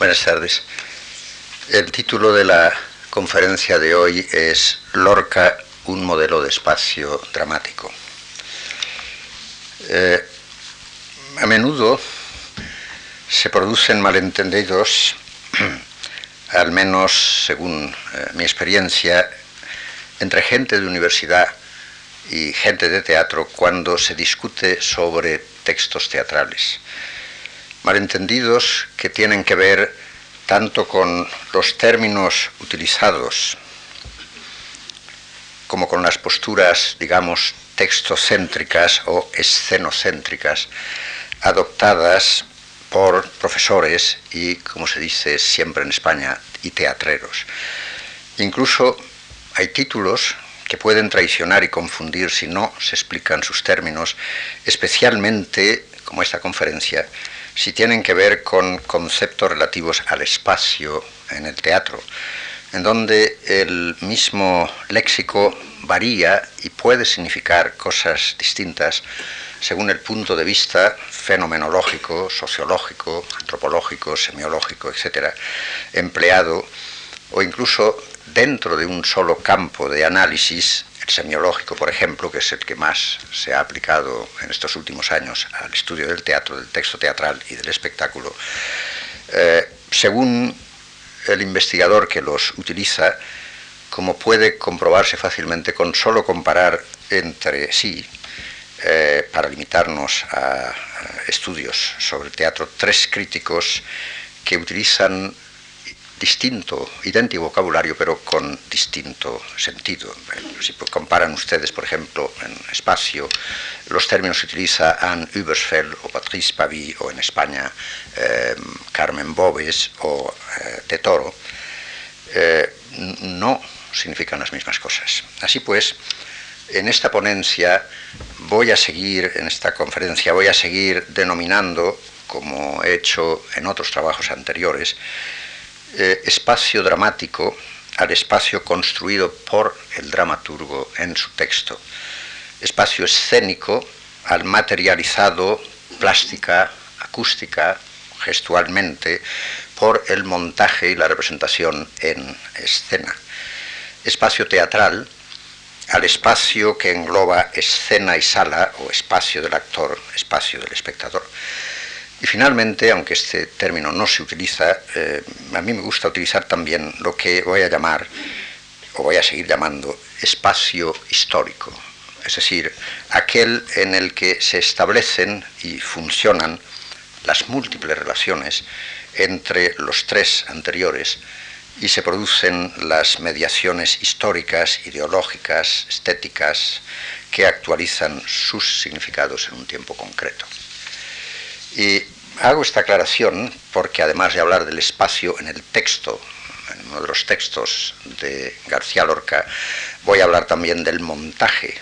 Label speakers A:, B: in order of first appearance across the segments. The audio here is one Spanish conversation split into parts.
A: Buenas tardes. El título de la conferencia de hoy es Lorca, un modelo de espacio dramático. Eh, a menudo se producen malentendidos, al menos según eh, mi experiencia, entre gente de universidad y gente de teatro cuando se discute sobre textos teatrales malentendidos que tienen que ver tanto con los términos utilizados como con las posturas, digamos, textocéntricas o escenocéntricas adoptadas por profesores y, como se dice siempre en España, y teatreros. Incluso hay títulos que pueden traicionar y confundir si no se explican sus términos, especialmente, como esta conferencia, si tienen que ver con conceptos relativos al espacio en el teatro, en donde el mismo léxico varía y puede significar cosas distintas según el punto de vista fenomenológico, sociológico, antropológico, semiológico, etcétera, empleado o incluso dentro de un solo campo de análisis semiológico, por ejemplo, que es el que más se ha aplicado en estos últimos años al estudio del teatro, del texto teatral y del espectáculo, eh, según el investigador que los utiliza, como puede comprobarse fácilmente con solo comparar entre sí, eh, para limitarnos a estudios sobre teatro, tres críticos que utilizan distinto, idéntico vocabulario, pero con distinto sentido. Si comparan ustedes, por ejemplo, en espacio, los términos que utiliza Anne Übersfeld o Patrice Pavy, o en España eh, Carmen Bobes o eh, De Toro, eh, no significan las mismas cosas. Así pues, en esta ponencia voy a seguir, en esta conferencia, voy a seguir denominando, como he hecho en otros trabajos anteriores, eh, espacio dramático al espacio construido por el dramaturgo en su texto, espacio escénico al materializado plástica, acústica, gestualmente, por el montaje y la representación en escena, espacio teatral al espacio que engloba escena y sala o espacio del actor, espacio del espectador. Y finalmente, aunque este término no se utiliza, eh, a mí me gusta utilizar también lo que voy a llamar, o voy a seguir llamando, espacio histórico, es decir, aquel en el que se establecen y funcionan las múltiples relaciones entre los tres anteriores y se producen las mediaciones históricas, ideológicas, estéticas, que actualizan sus significados en un tiempo concreto. Y hago esta aclaración porque además de hablar del espacio en el texto, en uno de los textos de García Lorca, voy a hablar también del montaje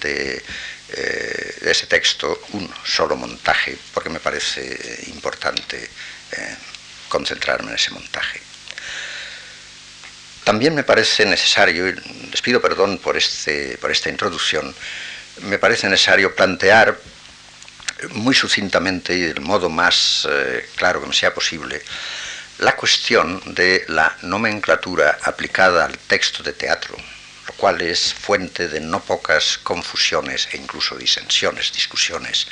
A: de, eh, ese texto, un solo montaje, porque me parece importante eh, concentrarme en ese montaje. También me parece necesario, y les pido perdón por, este, por esta introducción, me parece necesario plantear muy sucintamente y del modo más eh, claro que me sea posible la cuestión de la nomenclatura aplicada al texto de teatro, lo cual es fuente de no pocas confusiones e incluso disensiones, discusiones,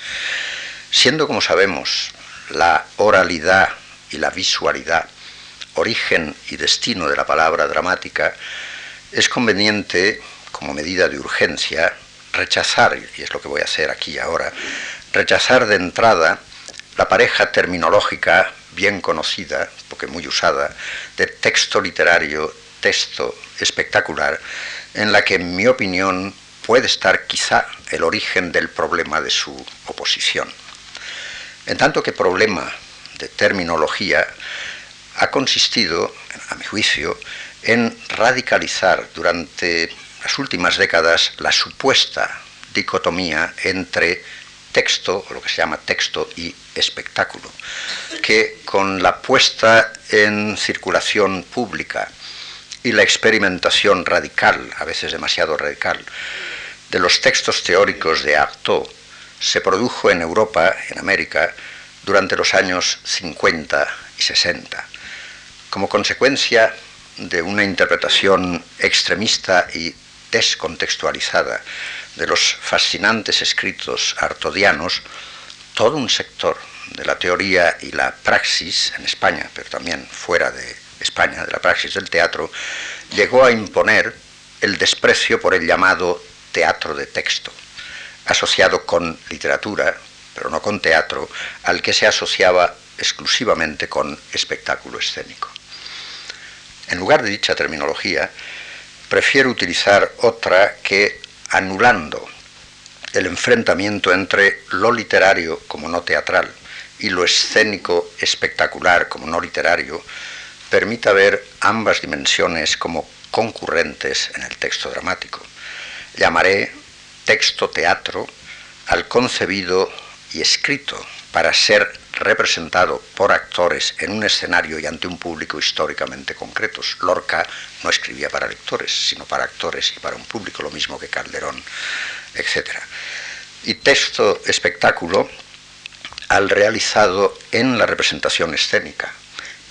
A: siendo como sabemos la oralidad y la visualidad origen y destino de la palabra dramática, es conveniente, como medida de urgencia, rechazar, y es lo que voy a hacer aquí ahora, rechazar de entrada la pareja terminológica bien conocida, porque muy usada, de texto literario, texto espectacular, en la que en mi opinión puede estar quizá el origen del problema de su oposición. En tanto que problema de terminología ha consistido, a mi juicio, en radicalizar durante las últimas décadas la supuesta dicotomía entre texto, lo que se llama texto y espectáculo, que con la puesta en circulación pública y la experimentación radical, a veces demasiado radical, de los textos teóricos de Artaud, se produjo en Europa, en América, durante los años 50 y 60. Como consecuencia de una interpretación extremista y descontextualizada de los fascinantes escritos artodianos, todo un sector de la teoría y la praxis en España, pero también fuera de España, de la praxis del teatro, llegó a imponer el desprecio por el llamado teatro de texto, asociado con literatura, pero no con teatro, al que se asociaba exclusivamente con espectáculo escénico. En lugar de dicha terminología, prefiero utilizar otra que, anulando el enfrentamiento entre lo literario como no teatral y lo escénico espectacular como no literario, permita ver ambas dimensiones como concurrentes en el texto dramático. Llamaré texto teatro al concebido y escrito para ser representado por actores en un escenario y ante un público históricamente concretos. Lorca no escribía para lectores, sino para actores y para un público, lo mismo que Calderón, etc. Y texto espectáculo al realizado en la representación escénica,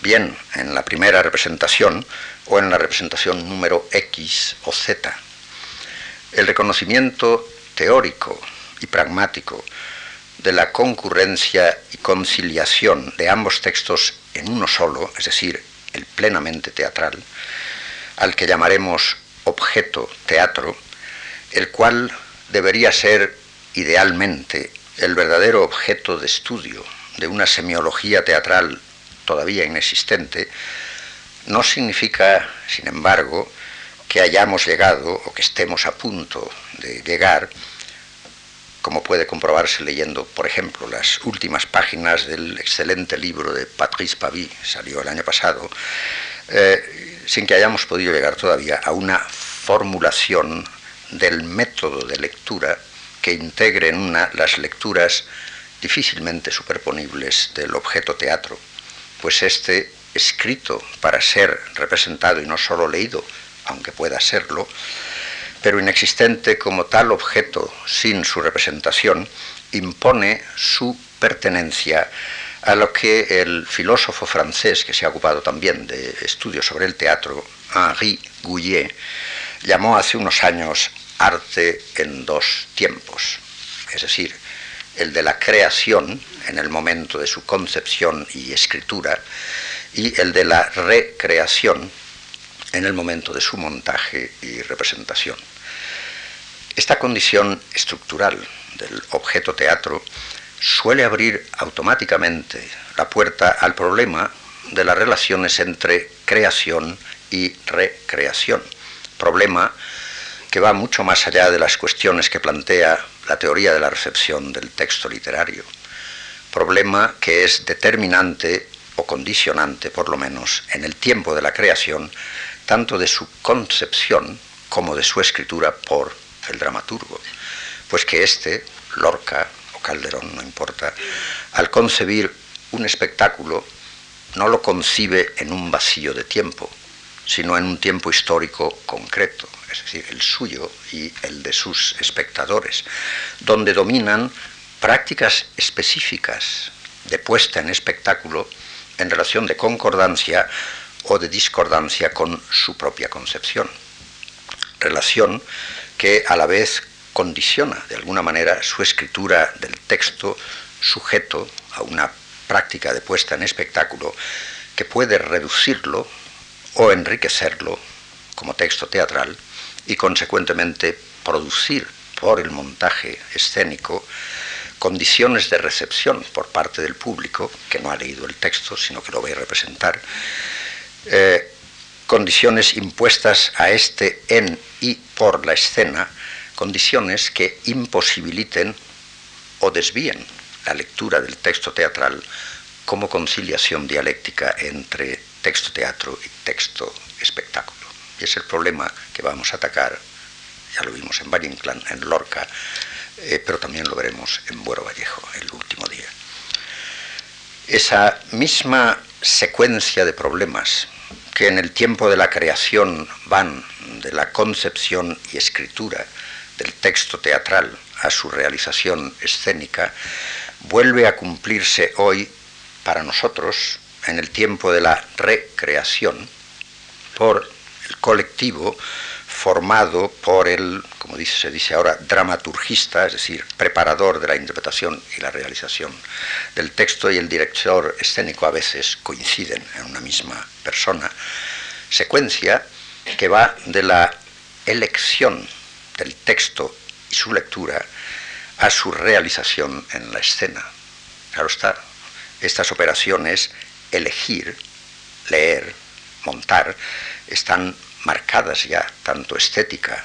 A: bien en la primera representación o en la representación número X o Z. El reconocimiento teórico y pragmático de la concurrencia y conciliación de ambos textos en uno solo, es decir, el plenamente teatral, al que llamaremos objeto teatro, el cual debería ser idealmente el verdadero objeto de estudio de una semiología teatral todavía inexistente, no significa, sin embargo, que hayamos llegado o que estemos a punto de llegar como puede comprobarse leyendo, por ejemplo, las últimas páginas del excelente libro de Patrice Pavy, salió el año pasado, eh, sin que hayamos podido llegar todavía a una formulación del método de lectura que integre en una las lecturas difícilmente superponibles del objeto teatro, pues este, escrito para ser representado y no solo leído, aunque pueda serlo, pero inexistente como tal objeto sin su representación, impone su pertenencia a lo que el filósofo francés, que se ha ocupado también de estudios sobre el teatro, Henri Gouillet, llamó hace unos años arte en dos tiempos, es decir, el de la creación en el momento de su concepción y escritura y el de la recreación en el momento de su montaje y representación. Esta condición estructural del objeto teatro suele abrir automáticamente la puerta al problema de las relaciones entre creación y recreación, problema que va mucho más allá de las cuestiones que plantea la teoría de la recepción del texto literario, problema que es determinante o condicionante, por lo menos, en el tiempo de la creación, tanto de su concepción como de su escritura por el dramaturgo, pues que éste, Lorca o Calderón, no importa, al concebir un espectáculo no lo concibe en un vacío de tiempo, sino en un tiempo histórico concreto, es decir, el suyo y el de sus espectadores, donde dominan prácticas específicas de puesta en espectáculo en relación de concordancia o de discordancia con su propia concepción. Relación que a la vez condiciona de alguna manera su escritura del texto sujeto a una práctica de puesta en espectáculo que puede reducirlo o enriquecerlo como texto teatral y consecuentemente producir por el montaje escénico condiciones de recepción por parte del público, que no ha leído el texto, sino que lo va a representar, eh, condiciones impuestas a este en y por la escena, condiciones que imposibiliten o desvíen la lectura del texto teatral como conciliación dialéctica entre texto teatro y texto espectáculo. Y es el problema que vamos a atacar, ya lo vimos en Valle en Lorca, eh, pero también lo veremos en Buero Vallejo el último día. Esa misma secuencia de problemas que en el tiempo de la creación van de la concepción y escritura del texto teatral a su realización escénica, vuelve a cumplirse hoy para nosotros en el tiempo de la recreación por el colectivo formado por el, como se dice ahora, dramaturgista, es decir, preparador de la interpretación y la realización del texto y el director escénico a veces coinciden en una misma persona, secuencia que va de la elección del texto y su lectura a su realización en la escena. Claro está, estas operaciones, elegir, leer, montar, están marcadas ya tanto estética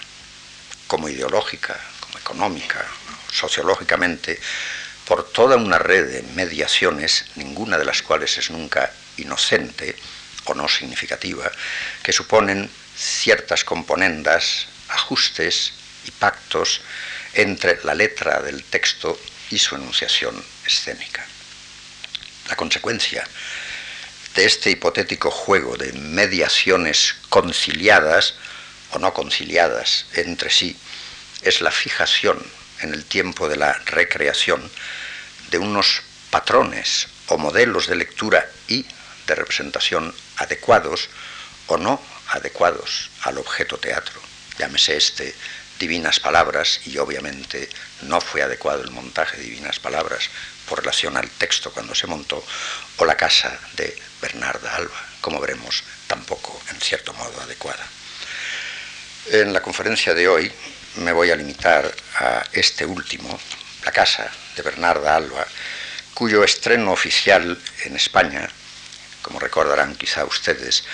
A: como ideológica, como económica, sociológicamente, por toda una red de mediaciones, ninguna de las cuales es nunca inocente o no significativa, que suponen ciertas componendas, ajustes y pactos entre la letra del texto y su enunciación escénica. La consecuencia de este hipotético juego de mediaciones conciliadas o no conciliadas entre sí es la fijación en el tiempo de la recreación de unos patrones o modelos de lectura y de representación adecuados o no adecuados al objeto teatro. Llámese este divinas palabras y obviamente no fue adecuado el montaje de divinas palabras por relación al texto cuando se montó, o la casa de Bernarda Alba, como veremos, tampoco en cierto modo adecuada. En la conferencia de hoy me voy a limitar a este último, la casa de Bernarda Alba, cuyo estreno oficial en España, como recordarán quizá ustedes,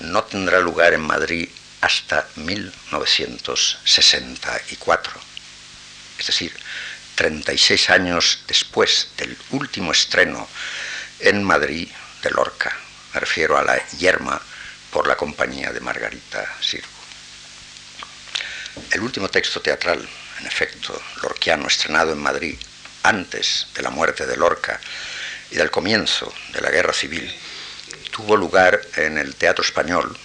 A: no tendrá lugar en Madrid hasta 1964. Es decir, 36 años después del último estreno en Madrid de Lorca. Me refiero a la Yerma por la compañía de Margarita Sirgo. El último texto teatral, en efecto, lorquiano, estrenado en Madrid antes de la muerte de Lorca y del comienzo de la Guerra Civil, tuvo lugar en el Teatro Español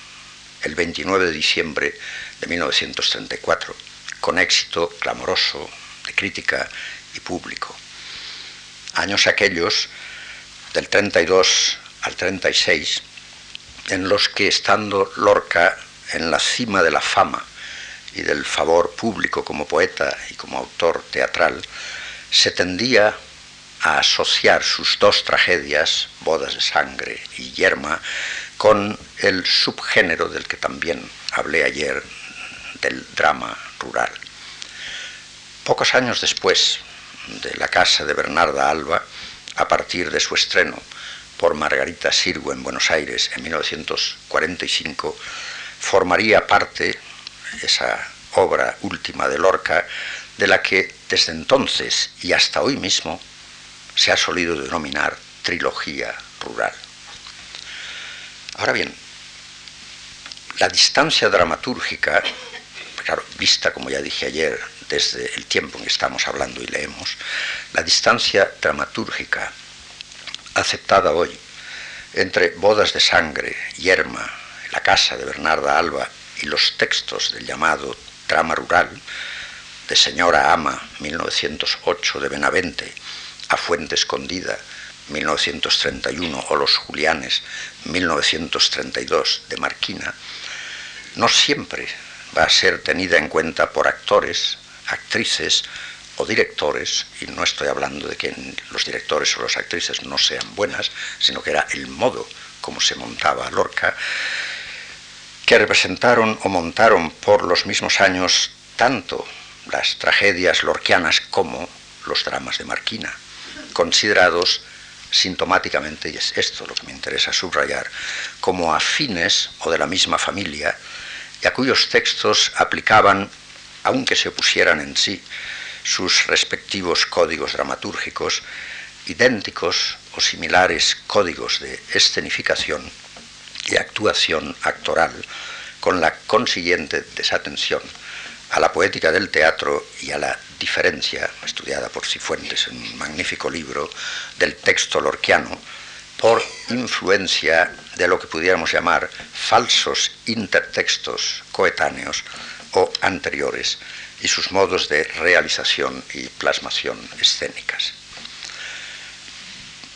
A: el 29 de diciembre de 1934, con éxito clamoroso de crítica y público. Años aquellos, del 32 al 36, en los que estando Lorca en la cima de la fama y del favor público como poeta y como autor teatral, se tendía a asociar sus dos tragedias, Bodas de Sangre y Yerma, con el subgénero del que también hablé ayer, del drama rural. Pocos años después de la casa de Bernarda Alba, a partir de su estreno por Margarita Sirgo en Buenos Aires en 1945, formaría parte, esa obra última de Lorca, de la que desde entonces y hasta hoy mismo se ha solido denominar trilogía rural. Ahora bien, la distancia dramatúrgica, claro, vista como ya dije ayer, desde el tiempo en que estamos hablando y leemos, la distancia dramatúrgica aceptada hoy entre Bodas de Sangre, Yerma, La Casa de Bernarda Alba y los textos del llamado drama rural de Señora Ama, 1908 de Benavente, A Fuente Escondida, 1931, o Los Julianes, 1932, de Marquina, no siempre va a ser tenida en cuenta por actores, actrices o directores, y no estoy hablando de que los directores o las actrices no sean buenas, sino que era el modo como se montaba Lorca, que representaron o montaron por los mismos años tanto las tragedias lorquianas como los dramas de Marquina, considerados sintomáticamente, y es esto lo que me interesa subrayar, como afines o de la misma familia, y a cuyos textos aplicaban, aunque se opusieran en sí, sus respectivos códigos dramatúrgicos, idénticos o similares códigos de escenificación y actuación actoral, con la consiguiente desatención a la poética del teatro y a la diferencia, estudiada por Cifuentes en un magnífico libro, del texto lorquiano, por influencia de lo que pudiéramos llamar falsos intertextos coetáneos o anteriores y sus modos de realización y plasmación escénicas.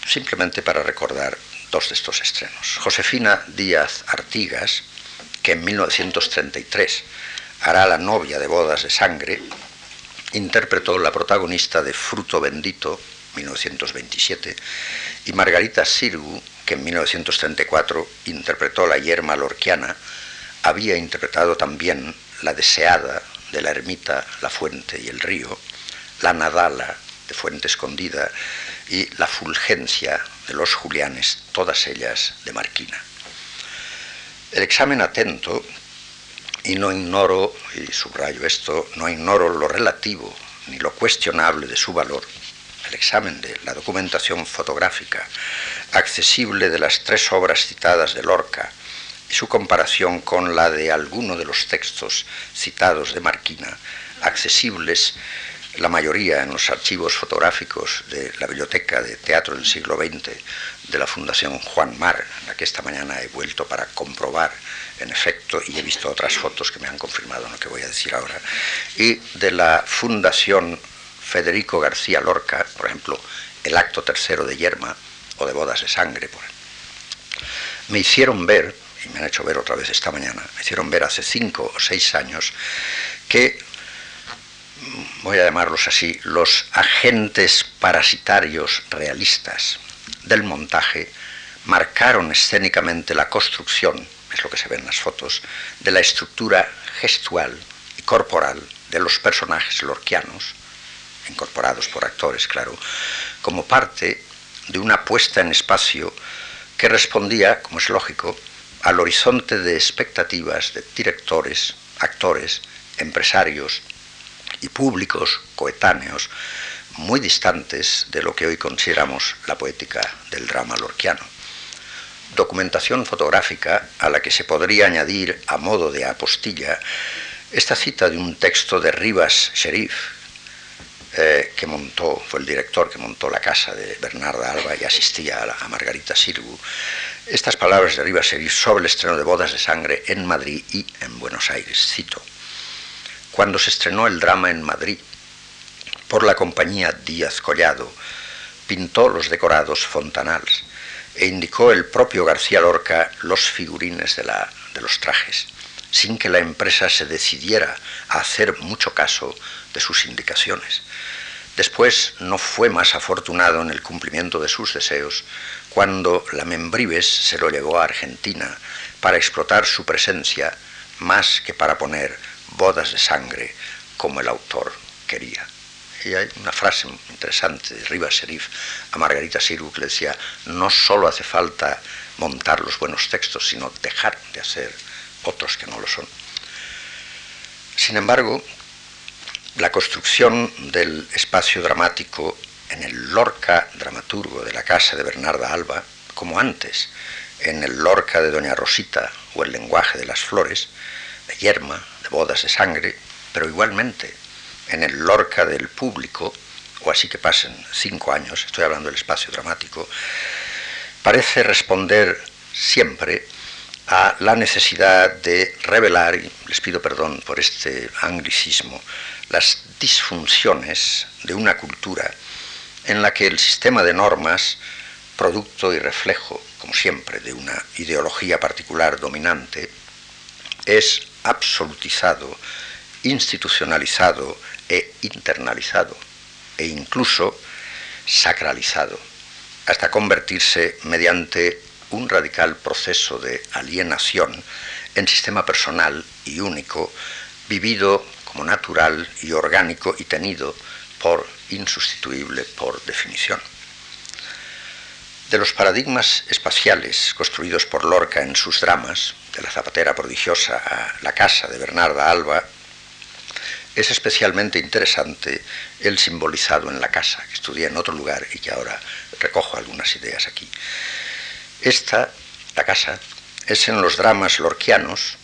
A: Simplemente para recordar dos de estos estrenos. Josefina Díaz Artigas, que en 1933 hará la novia de bodas de sangre, interpretó la protagonista de Fruto Bendito, 1927, y Margarita Sirgu, que en 1934 interpretó la yerma lorquiana, había interpretado también la deseada de la ermita, la fuente y el río, la nadala de Fuente Escondida y la fulgencia de los Julianes, todas ellas de Marquina. El examen atento, y no ignoro, y subrayo esto, no ignoro lo relativo ni lo cuestionable de su valor, el examen de la documentación fotográfica accesible de las tres obras citadas de Lorca su comparación con la de alguno de los textos citados de Marquina, accesibles la mayoría en los archivos fotográficos de la Biblioteca de Teatro del siglo XX de la Fundación Juan Mar, la que esta mañana he vuelto para comprobar, en efecto, y he visto otras fotos que me han confirmado lo que voy a decir ahora, y de la Fundación Federico García Lorca, por ejemplo, el acto tercero de Yerma o de Bodas de Sangre, por me hicieron ver, me han hecho ver otra vez esta mañana, me hicieron ver hace cinco o seis años que voy a llamarlos así, los agentes parasitarios realistas del montaje marcaron escénicamente la construcción, es lo que se ve en las fotos, de la estructura gestual y corporal de los personajes lorquianos, incorporados por actores, claro, como parte de una puesta en espacio que respondía, como es lógico, al horizonte de expectativas de directores, actores, empresarios, y públicos coetáneos muy distantes de lo que hoy consideramos la poética del drama lorquiano. Documentación fotográfica a la que se podría añadir a modo de apostilla esta cita de un texto de Rivas Sherif, eh, que montó, fue el director que montó la casa de Bernarda Alba y asistía a, a Margarita Sirgu. Estas palabras de Rivas Sherif sobre el estreno de Bodas de Sangre en Madrid y en Buenos Aires. Cito cuando se estrenó el drama en Madrid por la compañía Díaz Collado, pintó los decorados Fontanals e indicó el propio García Lorca los figurines de, la, de los trajes, sin que la empresa se decidiera a hacer mucho caso de sus indicaciones. Después no fue más afortunado en el cumplimiento de sus deseos cuando la Membrives se lo llevó a Argentina para explotar su presencia más que para poner bodas de sangre como el autor quería. Y hay una frase interesante de Rivas Serif a Margarita Siru que le decía, no solo hace falta montar los buenos textos, sino dejar de hacer otros que no lo son. Sin embargo, la construcción del espacio dramático en el Lorca dramaturgo de la casa de Bernarda Alba, como antes en el Lorca de Doña Rosita o el lenguaje de las flores, de Yerma, bodas de sangre, pero igualmente en el Lorca del público, o así que pasen cinco años, estoy hablando del espacio dramático, parece responder siempre a la necesidad de revelar, y les pido perdón por este anglicismo, las disfunciones de una cultura en la que el sistema de normas, producto y reflejo, como siempre, de una ideología particular dominante, es absolutizado, institucionalizado e internalizado e incluso sacralizado, hasta convertirse mediante un radical proceso de alienación en sistema personal y único, vivido natural y orgánico y tenido por insustituible por definición. De los paradigmas espaciales construidos por Lorca en sus dramas, de la zapatera prodigiosa a la casa de Bernarda Alba, es especialmente interesante el simbolizado en la casa, que estudié en otro lugar y que ahora recojo algunas ideas aquí. Esta, la casa, es en los dramas lorquianos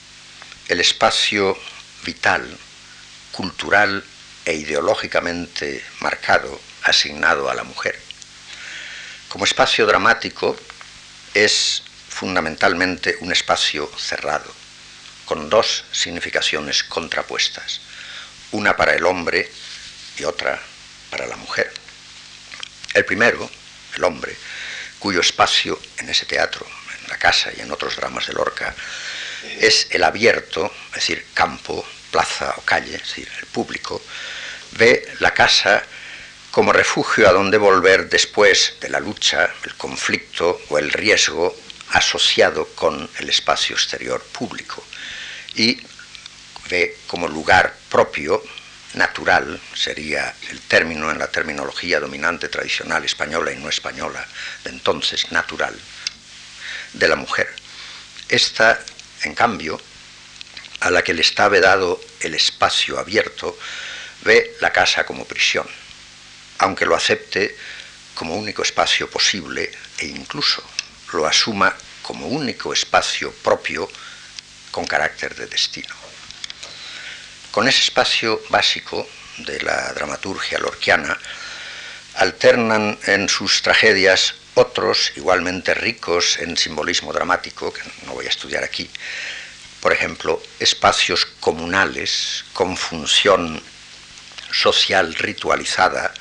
A: el espacio vital, cultural e ideológicamente marcado asignado a la mujer. Como espacio dramático es fundamentalmente un espacio cerrado, con dos significaciones contrapuestas, una para el hombre y otra para la mujer. El primero, el hombre, cuyo espacio en ese teatro, en la casa y en otros dramas de Lorca, es el abierto, es decir, campo, plaza o calle, decir, el público, ve la casa como refugio a donde volver después de la lucha, el conflicto o el riesgo asociado con el espacio exterior público y ve como lugar propio, natural, sería el término en la terminología dominante tradicional española y no española de entonces, natural, de la mujer. Esta, en cambio, a la que le está vedado el espacio abierto, ve la casa como prisión, aunque lo acepte como único espacio posible e incluso lo asuma como único espacio propio con carácter de destino. Con ese espacio básico de la dramaturgia lorquiana, alternan en sus tragedias otros igualmente ricos en simbolismo dramático, que no voy a estudiar aquí, por ejemplo, espacios comunales con función social ritualizada,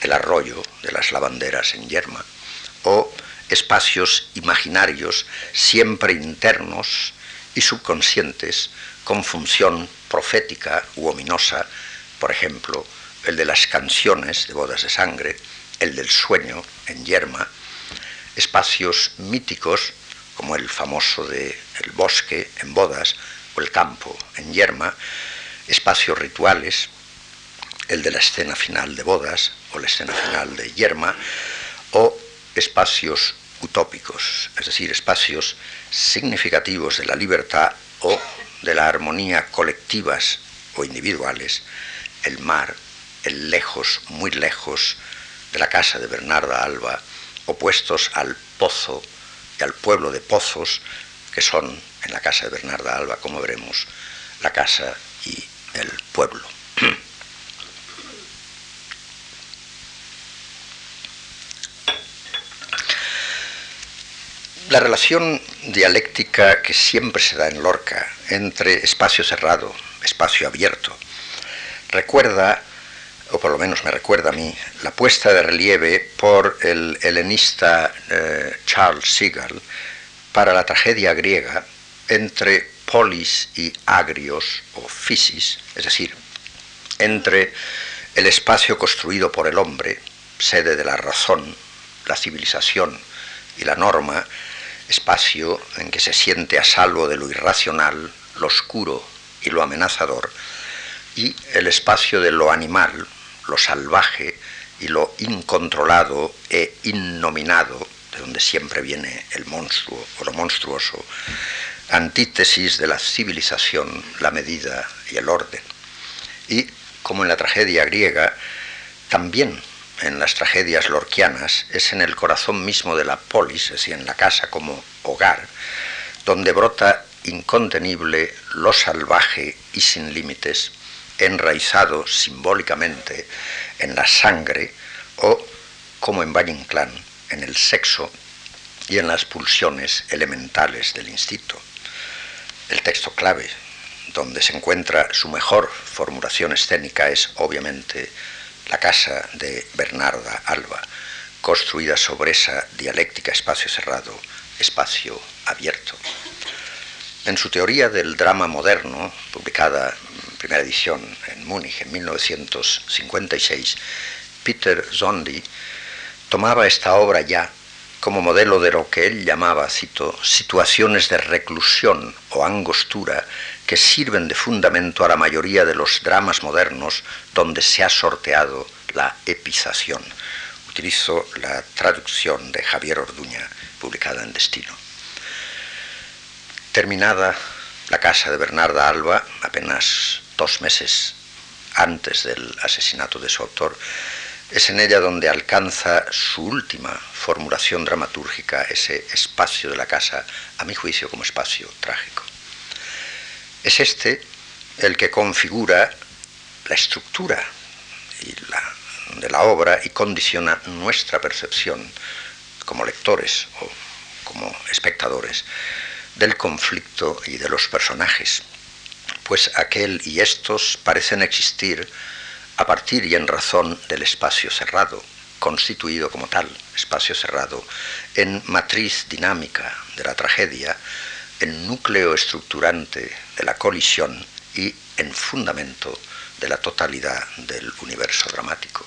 A: el arroyo de las lavanderas en Yerma, o espacios imaginarios siempre internos y subconscientes con función profética u ominosa, por ejemplo, el de las canciones de bodas de sangre, el del sueño en yerma, espacios míticos como el famoso de el bosque en bodas o el campo en yerma, espacios rituales, el de la escena final de bodas o la escena final de yerma, o espacios utópicos, es decir, espacios significativos de la libertad o de la armonía colectivas o individuales, el mar, el lejos, muy lejos de la casa de Bernarda Alba, opuestos al pozo y al pueblo de pozos, son en la casa de Bernarda Alba, como veremos, la casa y el pueblo. La relación dialéctica que siempre se da en Lorca entre espacio cerrado, espacio abierto, recuerda, o por lo menos me recuerda a mí, la puesta de relieve por el helenista eh, Charles Seagal para la tragedia griega entre polis y agrios o physis, es decir, entre el espacio construido por el hombre, sede de la razón, la civilización y la norma, espacio en que se siente a salvo de lo irracional, lo oscuro y lo amenazador, y el espacio de lo animal, lo salvaje y lo incontrolado e innominado, donde siempre viene el monstruo o lo monstruoso, antítesis de la civilización, la medida y el orden. Y, como en la tragedia griega, también en las tragedias lorquianas es en el corazón mismo de la polis, es decir, en la casa como hogar, donde brota incontenible lo salvaje y sin límites, enraizado simbólicamente en la sangre o, como en Valle Inclán, en el sexo y en las pulsiones elementales del instinto. El texto clave, donde se encuentra su mejor formulación escénica, es obviamente la casa de Bernarda Alba, construida sobre esa dialéctica espacio cerrado, espacio abierto. En su teoría del drama moderno, publicada en primera edición en Múnich en 1956, Peter Zondi tomaba esta obra ya como modelo de lo que él llamaba, cito, situaciones de reclusión o angostura que sirven de fundamento a la mayoría de los dramas modernos donde se ha sorteado la epización. Utilizo la traducción de Javier Orduña, publicada en Destino. Terminada la casa de Bernarda Alba, apenas dos meses antes del asesinato de su autor, es en ella donde alcanza su última formulación dramatúrgica, ese espacio de la casa, a mi juicio, como espacio trágico. Es este el que configura la estructura de la obra y condiciona nuestra percepción como lectores o como espectadores del conflicto y de los personajes, pues aquel y estos parecen existir a partir y en razón del espacio cerrado, constituido como tal, espacio cerrado, en matriz dinámica de la tragedia, en núcleo estructurante de la colisión y en fundamento de la totalidad del universo dramático.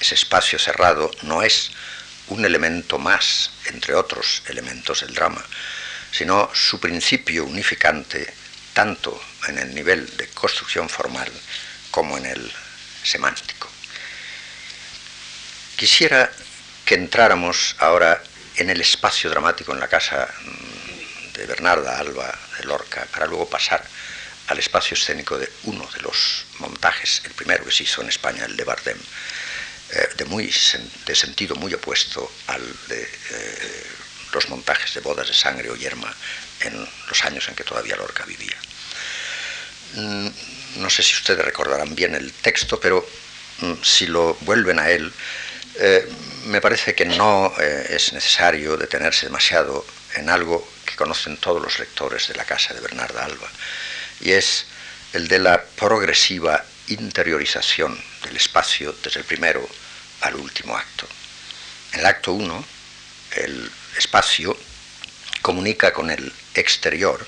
A: Ese espacio cerrado no es un elemento más, entre otros elementos del drama, sino su principio unificante tanto en el nivel de construcción formal como en el semántico. Quisiera que entráramos ahora en el espacio dramático en la casa mm, de Bernarda Alba de Lorca, para luego pasar al espacio escénico de uno de los montajes, el primero que se hizo en España, el de Bardem, eh, de, muy, de sentido muy opuesto al de eh, los montajes de bodas de sangre o yerma en los años en que todavía Lorca vivía. Mm, no sé si ustedes recordarán bien el texto, pero mm, si lo vuelven a él, eh, me parece que no eh, es necesario detenerse demasiado en algo que conocen todos los lectores de la casa de Bernarda Alba, y es el de la progresiva interiorización del espacio desde el primero al último acto. En el acto 1, el espacio comunica con el exterior,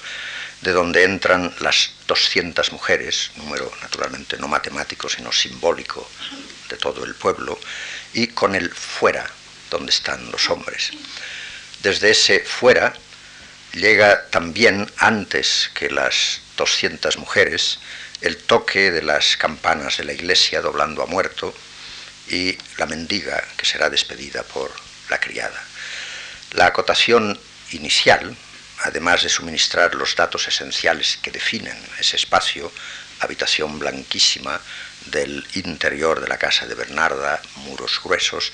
A: de donde entran las 200 mujeres, número naturalmente no matemático, sino simbólico de todo el pueblo, y con el fuera, donde están los hombres. Desde ese fuera llega también, antes que las 200 mujeres, el toque de las campanas de la iglesia doblando a muerto y la mendiga que será despedida por la criada. La acotación inicial, además de suministrar los datos esenciales que definen ese espacio, habitación blanquísima del interior de la casa de Bernarda, muros gruesos,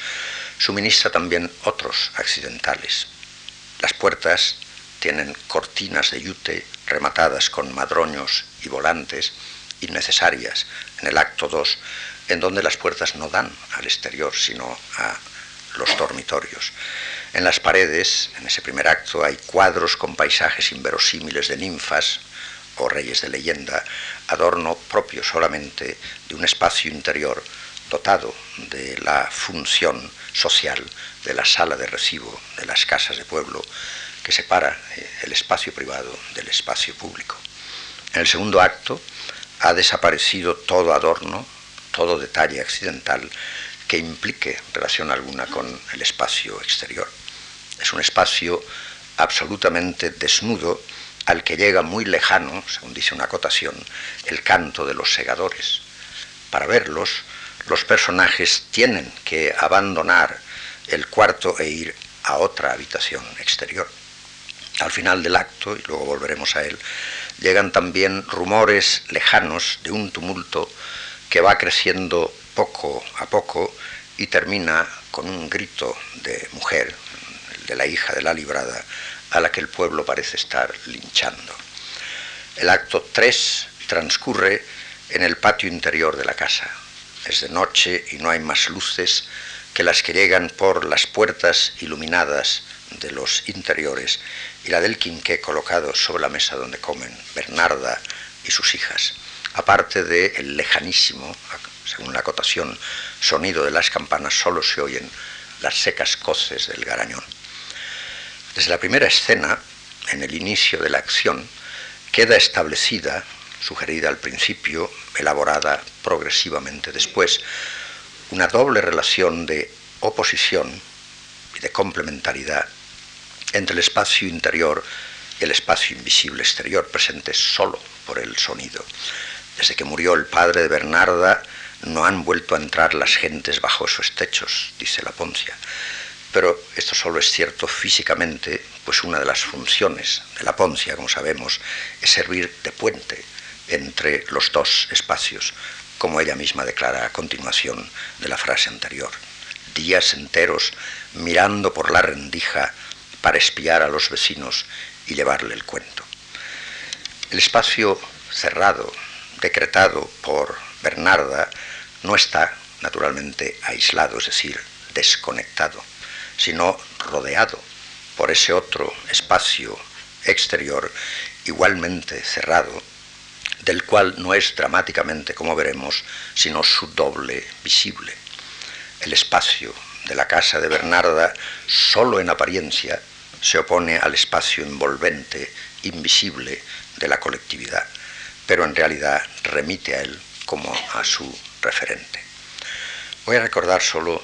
A: suministra también otros accidentales. Las puertas tienen cortinas de yute rematadas con madroños y volantes innecesarias en el acto 2, en donde las puertas no dan al exterior, sino a los dormitorios. En las paredes, en ese primer acto, hay cuadros con paisajes inverosímiles de ninfas o reyes de leyenda, adorno propio solamente de un espacio interior dotado de la función social de la sala de recibo de las casas de pueblo que separa eh, el espacio privado del espacio público. En el segundo acto ha desaparecido todo adorno, todo detalle accidental que implique relación alguna con el espacio exterior. Es un espacio absolutamente desnudo al que llega muy lejano, según dice una acotación, el canto de los segadores. Para verlos, los personajes tienen que abandonar el cuarto e ir a otra habitación exterior. Al final del acto, y luego volveremos a él, llegan también rumores lejanos de un tumulto que va creciendo poco a poco y termina con un grito de mujer, de la hija de la librada, a la que el pueblo parece estar linchando. El acto 3 transcurre en el patio interior de la casa. Es de noche y no hay más luces que las que llegan por las puertas iluminadas de los interiores y la del quinqué colocado sobre la mesa donde comen Bernarda y sus hijas, aparte del el lejanísimo, según la acotación, sonido de las campanas, solo se oyen las secas coces del garañón. Desde la primera escena, en el inicio de la acción, queda establecida, sugerida al principio, elaborada progresivamente después, una doble relación de oposición y de complementariedad entre el espacio interior y el espacio invisible exterior, presente solo por el sonido. Desde que murió el padre de Bernarda, no han vuelto a entrar las gentes bajo esos techos, dice la Poncia. Pero esto solo es cierto físicamente, pues una de las funciones de la Poncia, como sabemos, es servir de puente entre los dos espacios, como ella misma declara a continuación de la frase anterior. Días enteros mirando por la rendija para espiar a los vecinos y llevarle el cuento. El espacio cerrado, decretado por Bernarda, no está naturalmente aislado, es decir, desconectado, sino rodeado por ese otro espacio exterior igualmente cerrado, del cual no es dramáticamente, como veremos, sino su doble visible. El espacio de la casa de Bernarda, solo en apariencia, se opone al espacio envolvente, invisible de la colectividad, pero en realidad remite a él como a su referente. Voy a recordar solo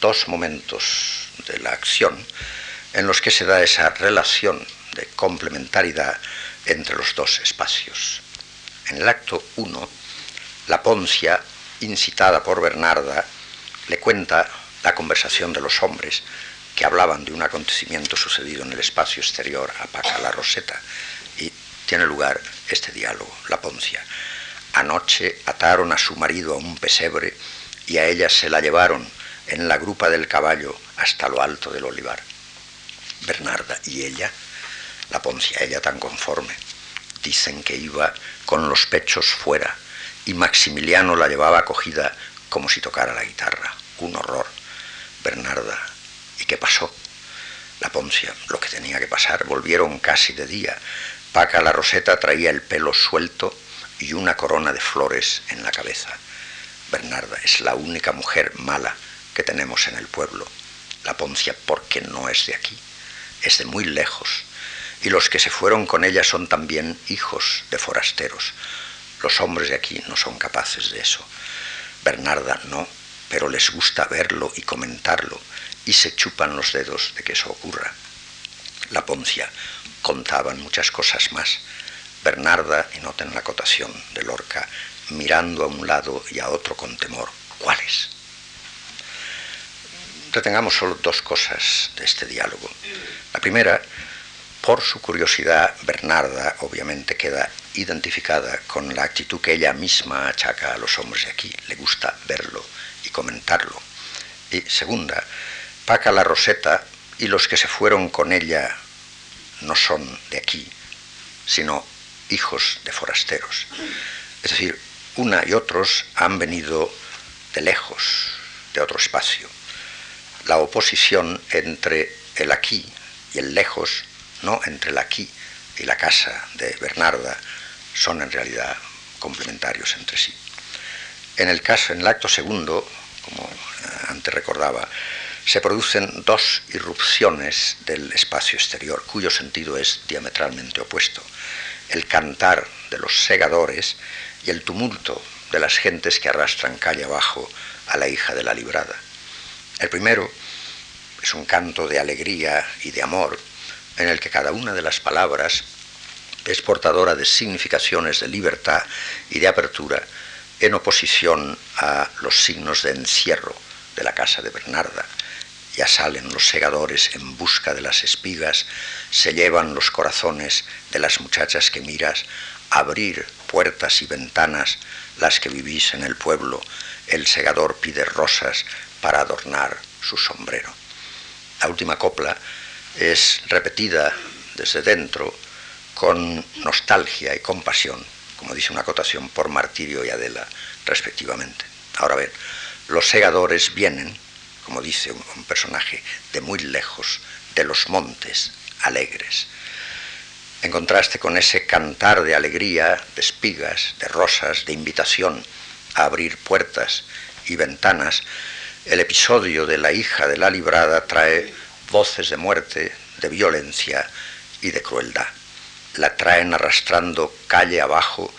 A: dos momentos de la acción en los que se da esa relación de complementariedad entre los dos espacios. En el acto 1, la Poncia, incitada por Bernarda, le cuenta la conversación de los hombres que hablaban de un acontecimiento sucedido en el espacio exterior a Paca la Roseta. Y tiene lugar este diálogo, la Poncia. Anoche ataron a su marido a un pesebre y a ella se la llevaron en la grupa del caballo hasta lo alto del olivar. Bernarda y ella, la Poncia, ella tan conforme, dicen que iba con los pechos fuera y Maximiliano la llevaba cogida como si tocara la guitarra. Un horror. Bernarda, ¿y qué pasó? La Poncia, lo que tenía que pasar, volvieron casi de día. Paca la Roseta traía el pelo suelto y una corona de flores en la cabeza. Bernarda es la única mujer mala que tenemos en el pueblo. La Poncia porque no es de aquí, es de muy lejos. Y los que se fueron con ella son también hijos de forasteros. Los hombres de aquí no son capaces de eso. Bernarda no, pero les gusta verlo y comentarlo y se chupan los dedos de que eso ocurra. La Poncia contaban muchas cosas más. Bernarda, y noten la acotación de Lorca, mirando a un lado y a otro con temor. ¿Cuáles? Retengamos solo dos cosas de este diálogo. La primera, por su curiosidad, Bernarda obviamente queda identificada con la actitud que ella misma achaca a los hombres de aquí. Le gusta verlo y comentarlo. Y segunda, Paca la Roseta y los que se fueron con ella no son de aquí, sino hijos de forasteros. Es decir, una y otros han venido de lejos, de otro espacio. La oposición entre el aquí y el lejos, no entre el aquí y la casa de Bernarda, son en realidad complementarios entre sí. En el caso, en el acto segundo, como eh, antes recordaba, se producen dos irrupciones del espacio exterior, cuyo sentido es diametralmente opuesto. El cantar de los segadores y el tumulto de las gentes que arrastran calle abajo a la hija de la librada. El primero es un canto de alegría y de amor, en el que cada una de las palabras es portadora de significaciones de libertad y de apertura en oposición a los signos de encierro de la casa de Bernarda. Ya salen los segadores en busca de las espigas, se llevan los corazones de las muchachas que miras, abrir puertas y ventanas, las que vivís en el pueblo, el segador pide rosas para adornar su sombrero. La última copla es repetida desde dentro con nostalgia y compasión, como dice una acotación, por Martirio y Adela, respectivamente. Ahora ven, los segadores vienen, como dice un, personaje, de muy lejos, de los montes, alegres. En contraste con ese cantar de alegría, de espigas, de rosas, de invitación a abrir puertas y ventanas, el episodio de la hija de la librada trae voces de muerte, de violencia y de crueldad la traen arrastrando calle abajo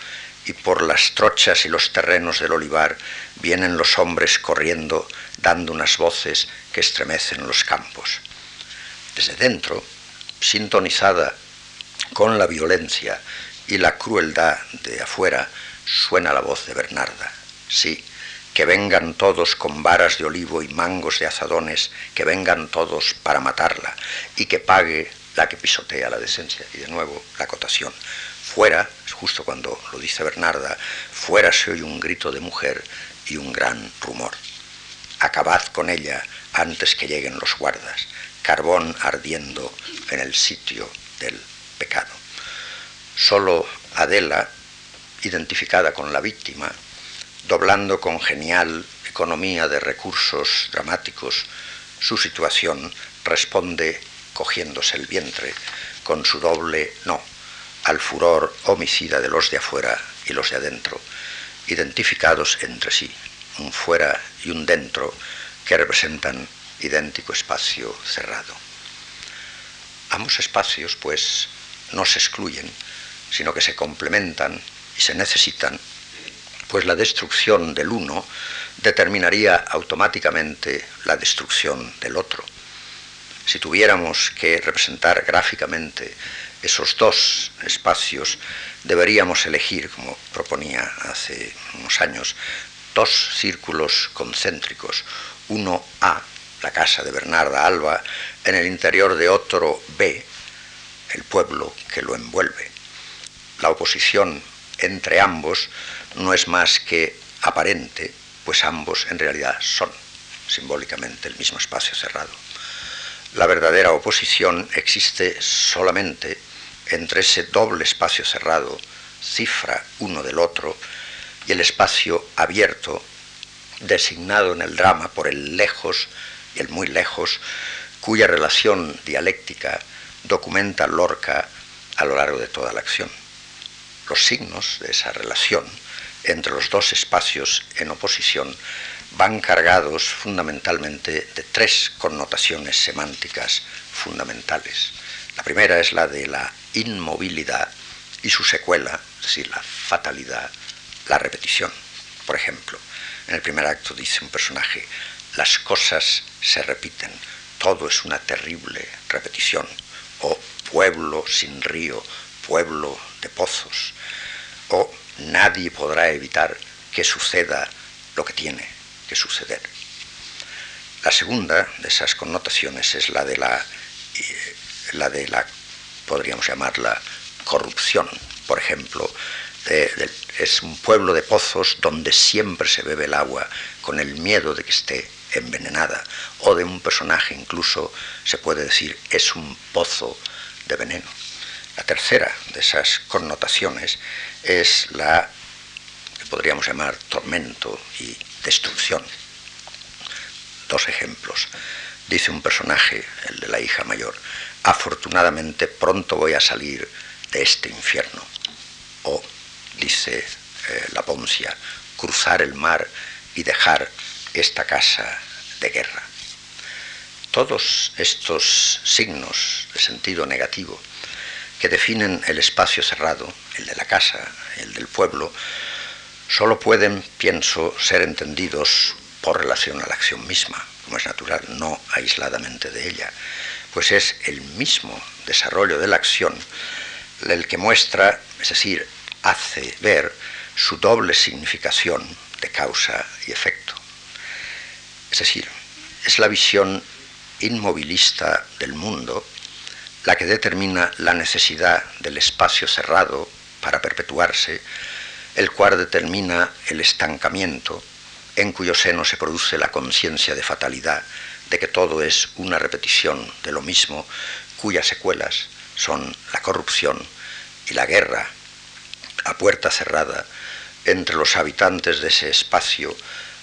A: y por las trochas y los terrenos del olivar vienen los hombres corriendo dando unas voces que estremecen los campos. Desde dentro, sintonizada con la violencia y la crueldad de afuera, suena la voz de Bernarda. Sí, que vengan todos con varas de olivo y mangos de azadones, que vengan todos para matarla y que pague la que pisotea la decencia. Y de nuevo, la acotación. Fuera, justo cuando lo dice Bernarda, fuera se oye un grito de mujer y un gran rumor. Acabad con ella antes que lleguen los guardas, carbón ardiendo en el sitio del pecado. Solo Adela, identificada con la víctima, doblando con genial economía de recursos dramáticos su situación, responde cogiéndose el vientre con su doble no al furor homicida de los de afuera y los de adentro, identificados entre sí, un fuera y un dentro, que representan idéntico espacio cerrado. Ambos espacios, pues, no se excluyen, sino que se complementan y se necesitan, pues la destrucción del uno determinaría automáticamente la destrucción del otro. Si tuviéramos que representar gráficamente esos dos espacios, deberíamos elegir, como proponía hace unos años, dos círculos concéntricos, uno A, la casa de Bernarda Alba, en el interior de otro B, el pueblo que lo envuelve. La oposición entre ambos no es más que aparente, pues ambos en realidad son simbólicamente el mismo espacio cerrado. La verdadera oposición existe solamente entre ese doble espacio cerrado, cifra uno del otro, y el espacio abierto, designado en el drama por el lejos y el muy lejos, cuya relación dialéctica documenta Lorca a lo largo de toda la acción. Los signos de esa relación entre los dos espacios en oposición van cargados fundamentalmente de tres connotaciones semánticas fundamentales. La primera es la de la inmovilidad y su secuela, es decir, la fatalidad, la repetición. Por ejemplo, en el primer acto dice un personaje, las cosas se repiten, todo es una terrible repetición, o pueblo sin río, pueblo de pozos, o nadie podrá evitar que suceda lo que tiene que suceder. La segunda de esas connotaciones es la de la, eh, la de la podríamos llamarla corrupción. Por ejemplo, es un pueblo de pozos donde siempre se bebe el agua con el miedo de que esté envenenada. O de un personaje incluso se puede decir es un pozo de veneno. La tercera de esas connotaciones es la que podríamos llamar tormento y destrucción. Dos ejemplos. Dice un personaje, el de la hija mayor, afortunadamente pronto voy a salir de este infierno. O, dice eh, la Poncia, cruzar el mar y dejar esta casa de guerra. Todos estos signos de sentido negativo que definen el espacio cerrado, el de la casa, el del pueblo, solo pueden, pienso, ser entendidos por relación a la acción misma, como es natural, no aisladamente de ella, pues es el mismo desarrollo de la acción el que muestra, es decir, hace ver su doble significación de causa y efecto. Es decir, es la visión inmovilista del mundo la que determina la necesidad del espacio cerrado para perpetuarse, el cual determina el estancamiento en cuyo seno se produce la conciencia de fatalidad, de que todo es una repetición de lo mismo, cuyas secuelas son la corrupción y la guerra a puerta cerrada entre los habitantes de ese espacio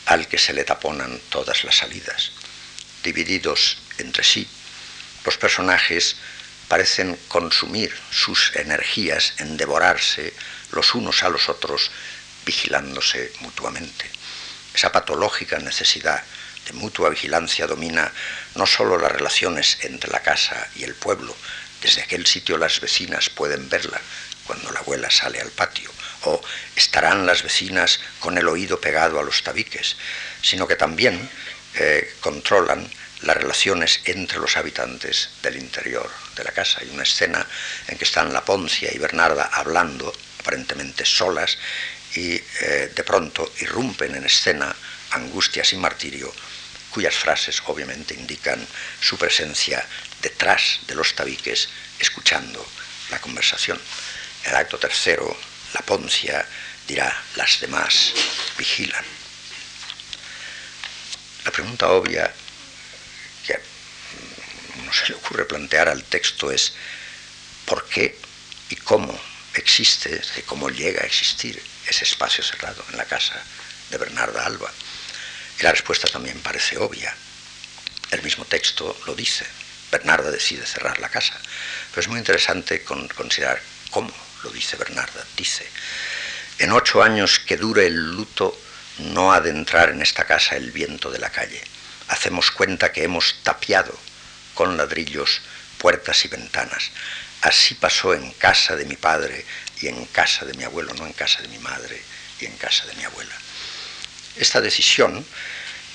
A: al que se le taponan todas las salidas. Divididos entre sí, los personajes parecen consumir sus energías en devorarse los unos a los otros, vigilándose mutuamente. Esa patológica necesidad de mutua vigilancia domina no sólo las relaciones entre la casa y el pueblo, desde aquel sitio las vecinas pueden verla cuando la abuela sale al patio, o estarán las vecinas con el oído pegado a los tabiques, sino que también eh, controlan las relaciones entre los habitantes del interior de la casa. Hay una escena en que están la Poncia y Bernarda hablando, aparentemente solas, y eh, de pronto irrumpen en escena angustias y martirio, cuyas frases obviamente indican su presencia detrás de los tabiques, escuchando la conversación. El acto tercero, la Poncia dirá, las demás vigilan. La pregunta obvia no se le ocurre plantear al texto es ¿por qué y cómo existe, cómo llega a existir ese espacio cerrado en la casa de Bernarda Alba? Y la respuesta también parece obvia. El mismo texto lo dice. Bernarda decide cerrar la casa. Pero es muy interesante considerar cómo lo dice Bernarda. Dice, en ocho años que dure el luto, no ha de entrar en esta casa el viento de la calle. hacemos cuenta que hemos tapiado con ladrillos puertas y ventanas. Así pasó en casa de mi padre y en casa de mi abuelo, no en casa de mi madre y en casa de mi abuela. Esta decisión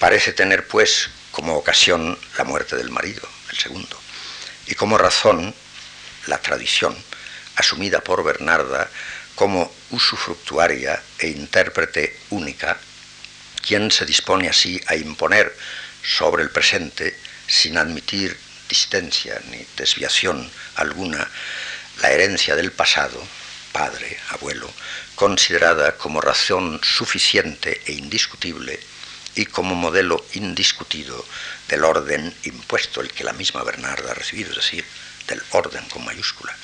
A: parece tener pues como ocasión la muerte del marido, el segundo, y como razón la tradición, asumida por Bernarda como usufructuaria e intérprete única, quien se dispone así a imponer sobre el presente, sin admitir distancia ni desviación alguna, la herencia del pasado, padre, abuelo, considerada como razón suficiente e indiscutible y como modelo indiscutido del orden impuesto, el que la misma Bernarda ha recibido, es decir, del orden con mayúscula.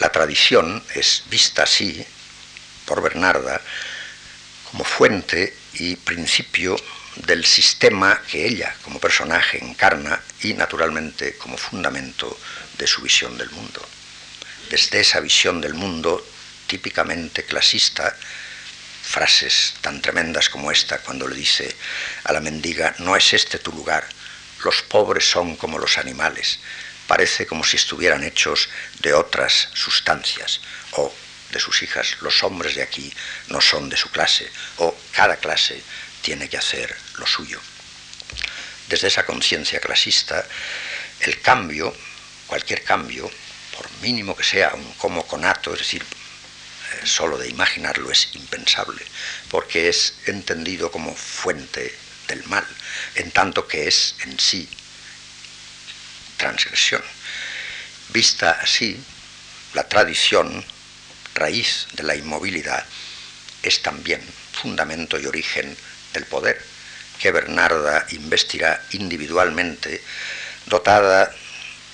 A: La tradición es vista así por Bernarda como fuente y principio del sistema que ella como personaje encarna y naturalmente como fundamento de su visión del mundo. Desde esa visión del mundo típicamente clasista, frases tan tremendas como esta cuando le dice a la mendiga, no es este tu lugar, los pobres son como los animales, parece como si estuvieran hechos de otras sustancias, o de sus hijas, los hombres de aquí no son de su clase, o cada clase tiene que hacer lo suyo. Desde esa conciencia clasista, el cambio, cualquier cambio, por mínimo que sea un como conato, es decir, eh, solo de imaginarlo es impensable, porque es entendido como fuente del mal, en tanto que es en sí transgresión. Vista así, la tradición, raíz de la inmovilidad, es también fundamento y origen el poder, que Bernarda investirá individualmente, dotada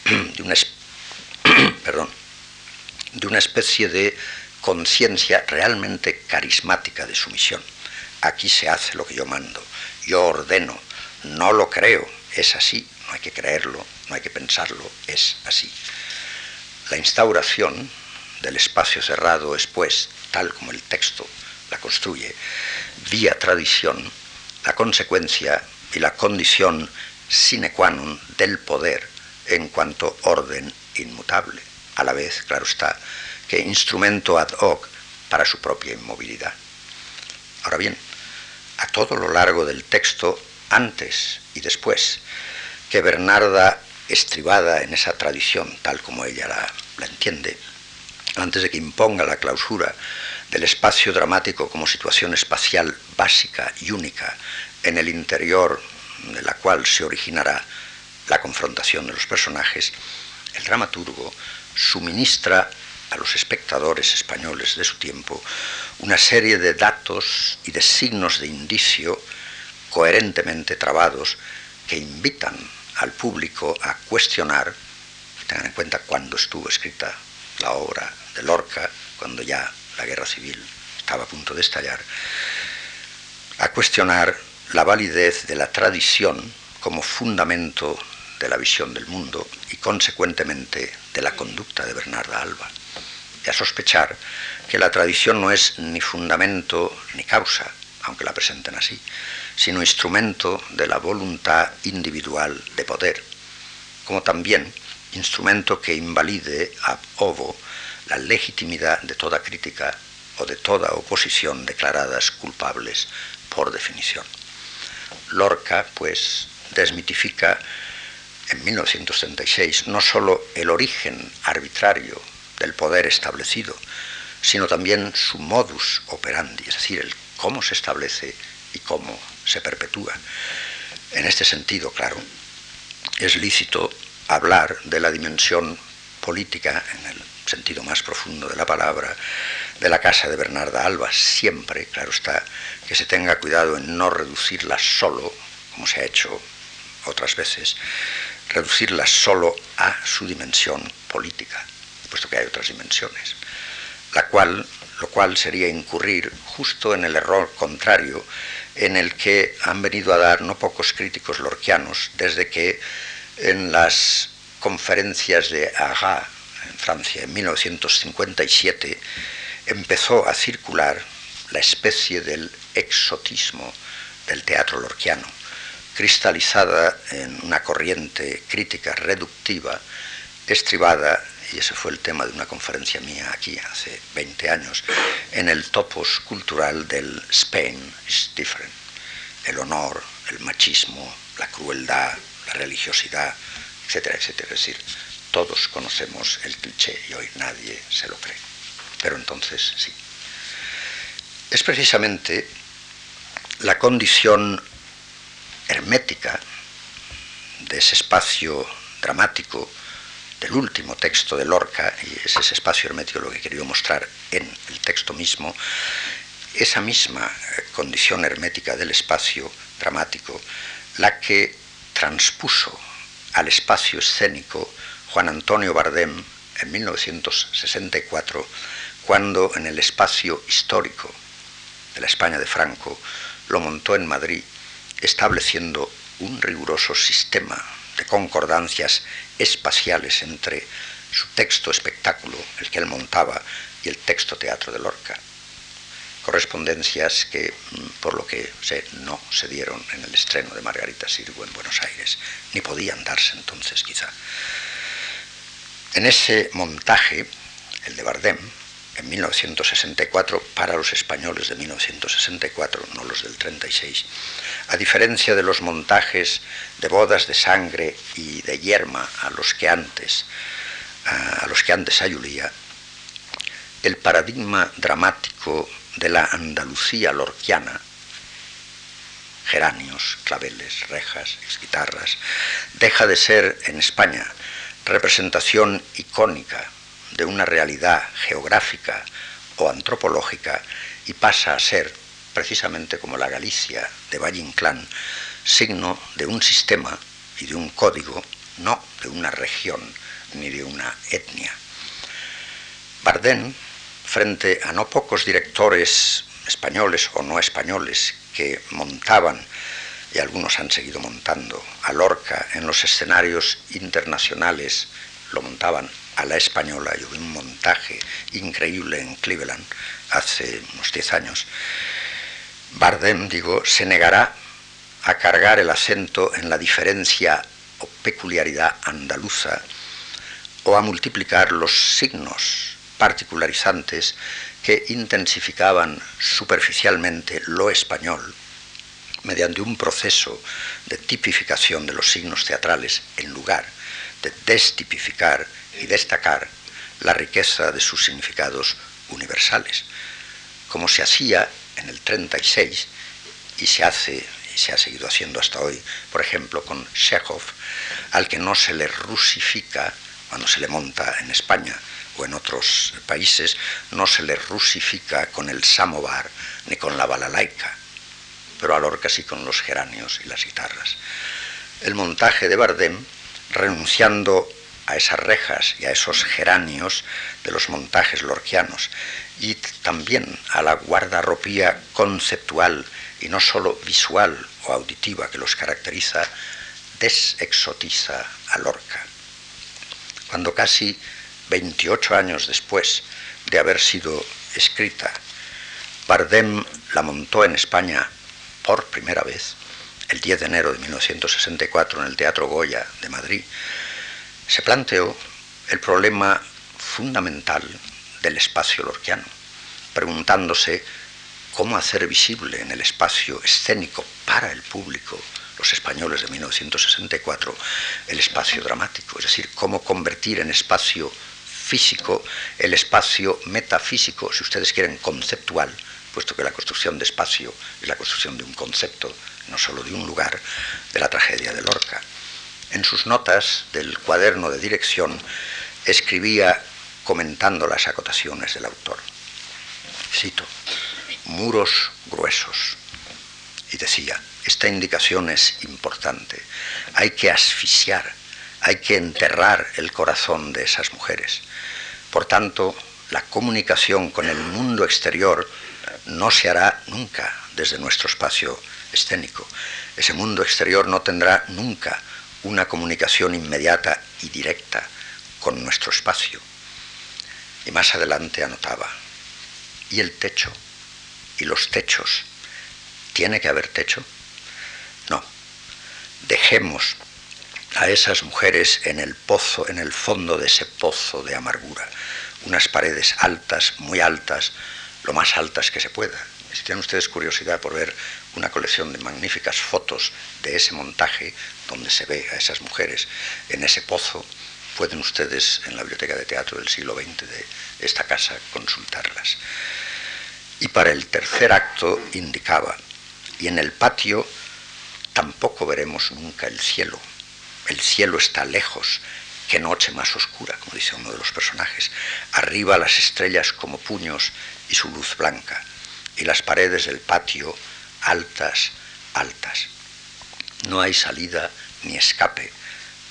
A: de una, de una especie de conciencia realmente carismática de su misión. Aquí se hace lo que yo mando, yo ordeno, no lo creo, es así, no hay que creerlo, no hay que pensarlo, es así. La instauración del espacio cerrado es, pues, tal como el texto la construye, vía tradición, la consecuencia y la condición sine qua non del poder en cuanto orden inmutable, a la vez, claro está, que instrumento ad hoc para su propia inmovilidad. Ahora bien, a todo lo largo del texto, antes y después, que Bernarda, estribada en esa tradición tal como ella la, la entiende, antes de que imponga la clausura del espacio dramático como situación espacial básica y única en el interior de la cual se originará la confrontación de los personajes, el dramaturgo suministra a los espectadores españoles de su tiempo una serie de datos y de signos de indicio coherentemente trabados que invitan al público a cuestionar, tengan en cuenta cuándo estuvo escrita la obra de Lorca, cuando ya la guerra civil estaba a punto de estallar, a cuestionar la validez de la tradición como fundamento de la visión del mundo y consecuentemente de la conducta de Bernarda Alba, y a sospechar que la tradición no es ni fundamento ni causa, aunque la presenten así, sino instrumento de la voluntad individual de poder, como también instrumento que invalide a ovo la legitimidad de toda crítica o de toda oposición declaradas culpables por definición. Lorca, pues, desmitifica en 1936 no sólo el origen arbitrario del poder establecido, sino también su modus operandi, es decir, el cómo se establece y cómo se perpetúa. En este sentido, claro, es lícito hablar de la dimensión política en el sentido más profundo de la palabra, de la casa de Bernarda Alba, siempre, claro está, que se tenga cuidado en no reducirla solo, como se ha hecho otras veces, reducirla solo a su dimensión política, puesto que hay otras dimensiones, la cual, lo cual sería incurrir justo en el error contrario en el que han venido a dar no pocos críticos lorquianos desde que en las conferencias de Aga Francia en 1957 empezó a circular la especie del exotismo del teatro lorquiano, cristalizada en una corriente crítica reductiva, estribada, y ese fue el tema de una conferencia mía aquí hace 20 años, en el topos cultural del Spain is different. El honor, el machismo, la crueldad, la religiosidad, etcétera, etcétera. Es decir, todos conocemos el cliché y hoy nadie se lo cree. Pero entonces sí. Es precisamente la condición hermética de ese espacio dramático del último texto de Lorca, y es ese espacio hermético lo que querido mostrar en el texto mismo, esa misma eh, condición hermética del espacio dramático, la que transpuso al espacio escénico Juan Antonio Bardem en 1964, cuando en el espacio histórico de la España de Franco lo montó en Madrid, estableciendo un riguroso sistema de concordancias espaciales entre su texto espectáculo, el que él montaba, y el texto teatro de Lorca. Correspondencias que, mm, por lo que sé, no se dieron en el estreno de Margarita Sirgo en Buenos Aires, ni podían darse entonces quizá. En ese montaje, el de Bardem, en 1964, para los españoles de 1964, no los del 36, a diferencia de los montajes de bodas de sangre y de yerma a los que antes, a los que antes ayulía, el paradigma dramático de la Andalucía lorquiana, geranios, claveles, rejas, guitarras, deja de ser en España representación icónica de una realidad geográfica o antropológica y pasa a ser, precisamente como la Galicia de Valle Inclán, signo de un sistema y de un código, no de una región ni de una etnia. Bardén, frente a no pocos directores españoles o no españoles que montaban y algunos han seguido montando a Lorca en los escenarios internacionales, lo montaban a la española, y hubo un montaje increíble en Cleveland hace unos 10 años. Bardem, digo, se negará a cargar el acento en la diferencia o peculiaridad andaluza o a multiplicar los signos particularizantes que intensificaban superficialmente lo español mediante un proceso de tipificación de los signos teatrales en lugar de destipificar y destacar la riqueza de sus significados universales, como se hacía en el 36 y se hace y se ha seguido haciendo hasta hoy, por ejemplo, con Chekhov, al que no se le rusifica cuando se le monta en España o en otros países, no se le rusifica con el samovar ni con la balalaika, pero a Lorca sí con los geranios y las guitarras. El montaje de Bardem, renunciando a esas rejas y a esos geranios de los montajes lorquianos y también a la guardarropía conceptual y no sólo visual o auditiva que los caracteriza, desexotiza a Lorca. Cuando casi 28 años después de haber sido escrita, Bardem la montó en España por primera vez, el 10 de enero de 1964 en el Teatro Goya de Madrid, se planteó el problema fundamental del espacio lorquiano, preguntándose cómo hacer visible en el espacio escénico para el público, los españoles de 1964, el espacio dramático, es decir, cómo convertir en espacio físico el espacio metafísico, si ustedes quieren, conceptual, puesto que la construcción de espacio es la construcción de un concepto, no solo de un lugar, de la tragedia de Lorca. En sus notas del cuaderno de dirección escribía comentando las acotaciones del autor. Cito, muros gruesos. Y decía, esta indicación es importante. Hay que asfixiar, hay que enterrar el corazón de esas mujeres. Por tanto, la comunicación con el mundo exterior no se hará nunca desde nuestro espacio escénico. Ese mundo exterior no tendrá nunca una comunicación inmediata y directa con nuestro espacio. Y más adelante anotaba, ¿y el techo? ¿Y los techos? ¿Tiene que haber techo? No. dejemos a esas mujeres en el pozo, en el fondo de ese pozo de amargura, unas paredes altas, muy altas, lo más altas que se pueda. Si tienen ustedes curiosidad por ver una colección de magníficas fotos de ese montaje, donde se ve a esas mujeres en ese pozo, pueden ustedes en la biblioteca de teatro del siglo XX de esta casa consultarlas. Y para el tercer acto indicaba, y en el patio tampoco veremos nunca el cielo. El cielo está lejos, qué noche más oscura, como dice uno de los personajes. Arriba las estrellas como puños y su luz blanca, y las paredes del patio altas, altas. No hay salida ni escape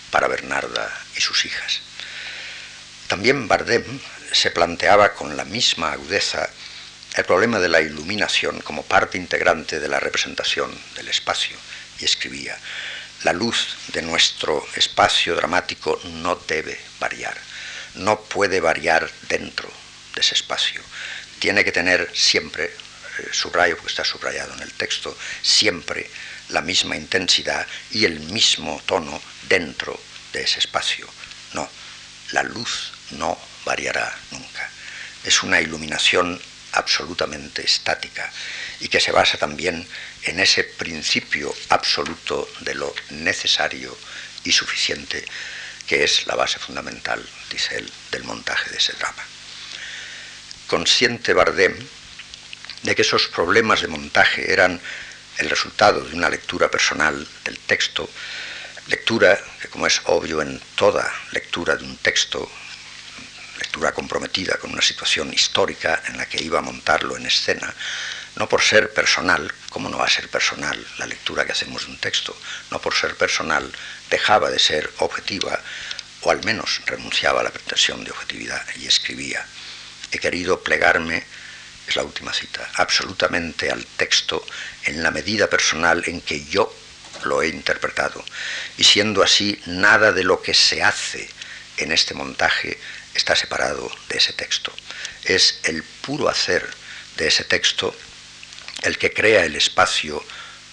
A: para Bernarda y sus hijas. También Bardem se planteaba con la misma agudeza el problema de la iluminación como parte integrante de la representación del espacio y escribía, la luz de nuestro espacio dramático no debe variar, no puede variar dentro de ese espacio, tiene que tener siempre, eh, subrayo porque está subrayado en el texto, siempre la misma intensidad y el mismo tono dentro de ese espacio. No, la luz no variará nunca. Es una iluminación absolutamente estática y que se basa también en ese principio absoluto de lo necesario y suficiente, que es la base fundamental, dice él, del montaje de ese drama. Consciente Bardem de que esos problemas de montaje eran el resultado de una lectura personal del texto, lectura que como es obvio en toda lectura de un texto, lectura comprometida con una situación histórica en la que iba a montarlo en escena, no por ser personal, como no va a ser personal la lectura que hacemos de un texto, no por ser personal dejaba de ser objetiva, o al menos renunciaba a la pretensión de objetividad y escribía, he querido plegarme, es la última cita, absolutamente al texto en la medida personal en que yo lo he interpretado, y siendo así, nada de lo que se hace en este montaje está separado de ese texto. Es el puro hacer de ese texto el que crea el espacio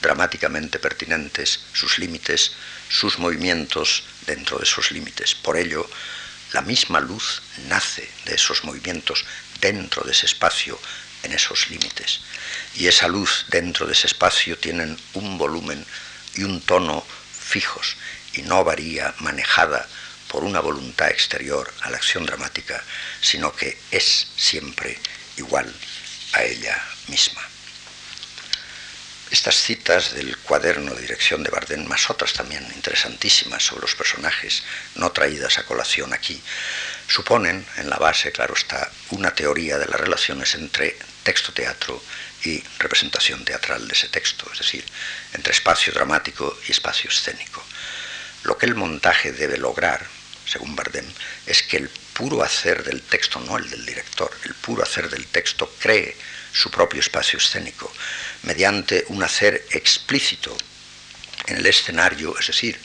A: dramáticamente pertinentes, sus límites, sus movimientos dentro de esos límites. Por ello, la misma luz nace de esos movimientos dentro de ese espacio, en esos límites. Y esa luz dentro de ese espacio tienen un volumen y un tono fijos y no varía manejada por una voluntad exterior a la acción dramática, sino que es siempre igual a ella misma. Estas citas del cuaderno de dirección de Bardem, más otras también interesantísimas sobre los personajes, no traídas a colación aquí, suponen en la base, claro está, una teoría de las relaciones entre texto-teatro y representación teatral de ese texto, es decir, entre espacio dramático y espacio escénico. Lo que el montaje debe lograr, según Bardem, es que el puro hacer del texto, no el del director, el puro hacer del texto cree su propio espacio escénico, mediante un hacer explícito en el escenario, es decir,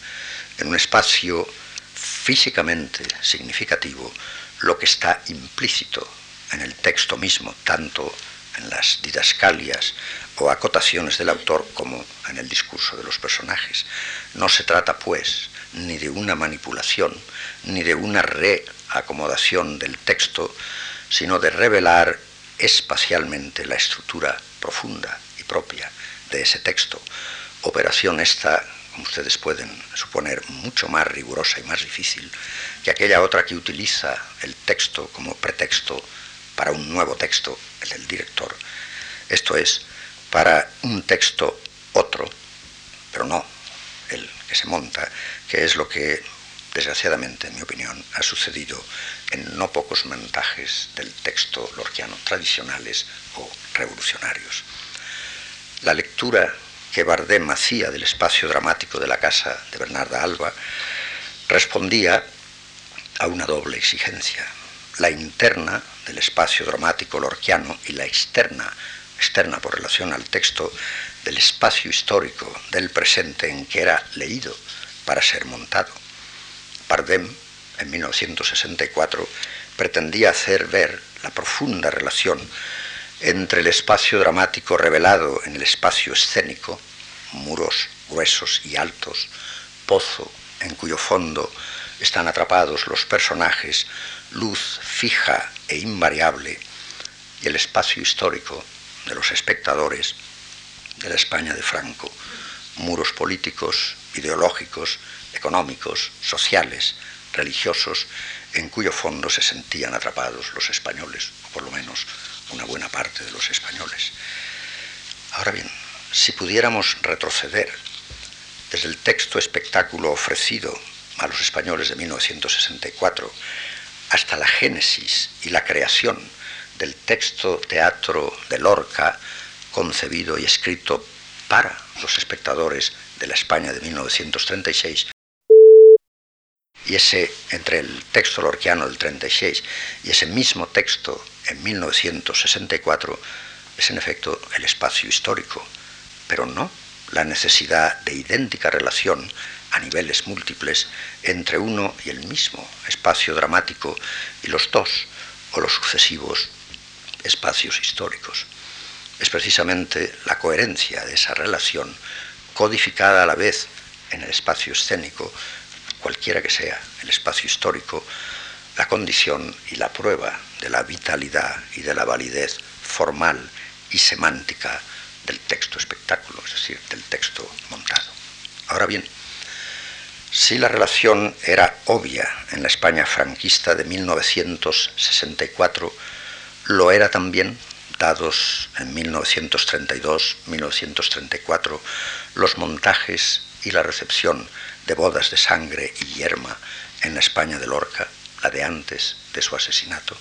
A: en un espacio físicamente significativo, lo que está implícito en el texto mismo, tanto en las didascalias o acotaciones del autor como en el discurso de los personajes. No se trata, pues, ni de una manipulación, ni de una reacomodación del texto, sino de revelar espacialmente la estructura profunda y propia de ese texto. Operación esta, como ustedes pueden suponer, mucho más rigurosa y más difícil que aquella otra que utiliza el texto como pretexto para un nuevo texto, el del director. Esto es, para un texto otro, pero no el que se monta, que es lo que desgraciadamente, en mi opinión, ha sucedido en no pocos montajes del texto lorquiano tradicionales o revolucionarios. La lectura que Bardem hacía del espacio dramático de la casa de Bernarda Alba respondía a una doble exigencia, la interna del espacio dramático lorquiano y la externa, externa por relación al texto, del espacio histórico del presente en que era leído para ser montado. Bardem, en 1964, pretendía hacer ver la profunda relación entre el espacio dramático revelado en el espacio escénico, muros gruesos y altos, pozo en cuyo fondo están atrapados los personajes, luz fija e invariable, y el espacio histórico de los espectadores de la España de Franco, muros políticos, ideológicos, económicos, sociales, religiosos, en cuyo fondo se sentían atrapados los españoles, o por lo menos una buena parte de los españoles. Ahora bien, si pudiéramos retroceder desde el texto espectáculo ofrecido a los españoles de 1964 hasta la génesis y la creación del texto teatro de Lorca, concebido y escrito para los espectadores de la España de 1936, y ese, entre el texto lorquiano del 36 y ese mismo texto en 1964, es en efecto el espacio histórico, pero no la necesidad de idéntica relación a niveles múltiples entre uno y el mismo espacio dramático y los dos o los sucesivos espacios históricos. Es precisamente la coherencia de esa relación, codificada a la vez en el espacio escénico, cualquiera que sea el espacio histórico, la condición y la prueba de la vitalidad y de la validez formal y semántica del texto espectáculo, es decir, del texto montado. Ahora bien, si la relación era obvia en la España franquista de 1964, lo era también, dados en 1932-1934, los montajes y la recepción de bodas de sangre y yerma en la España de Lorca, la de antes de su asesinato.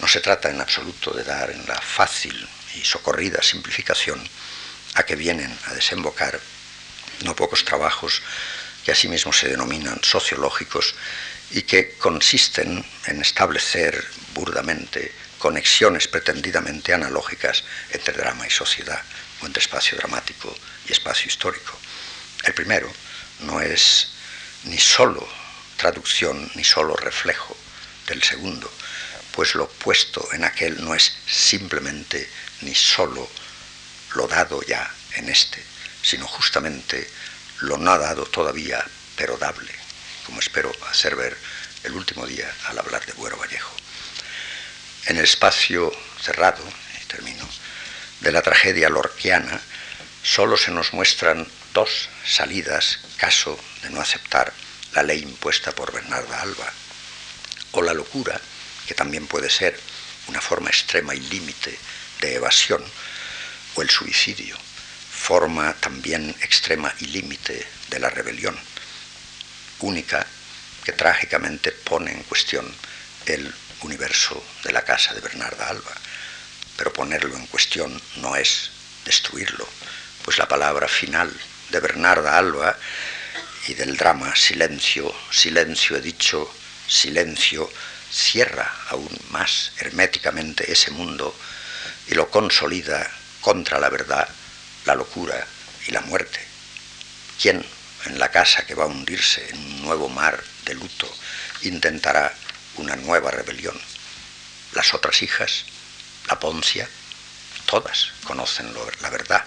A: No se trata en absoluto de dar en la fácil y socorrida simplificación a que vienen a desembocar no pocos trabajos que asimismo se denominan sociológicos y que consisten en establecer burdamente conexiones pretendidamente analógicas entre drama y sociedad, o entre espacio dramático y espacio histórico. El primero no es ni solo traducción ni solo reflejo del segundo, pues lo puesto en aquel no es simplemente ni solo lo dado ya en este, sino justamente lo no dado todavía, pero dable, como espero hacer ver el último día al hablar de Buero Vallejo. En el espacio cerrado, termino, de la tragedia lorquiana, solo se nos muestran dos salidas caso de no aceptar la ley impuesta por Bernarda Alba, o la locura, que también puede ser una forma extrema y límite de evasión, o el suicidio, forma también extrema y límite de la rebelión, única que trágicamente pone en cuestión el universo de la casa de Bernarda Alba. Pero ponerlo en cuestión no es destruirlo, pues la palabra final de Bernarda Alba y del drama Silencio, silencio he dicho, silencio, cierra aún más herméticamente ese mundo y lo consolida contra la verdad, la locura y la muerte. ¿Quién en la casa que va a hundirse en un nuevo mar de luto intentará una nueva rebelión? Las otras hijas, la Poncia, todas conocen la verdad,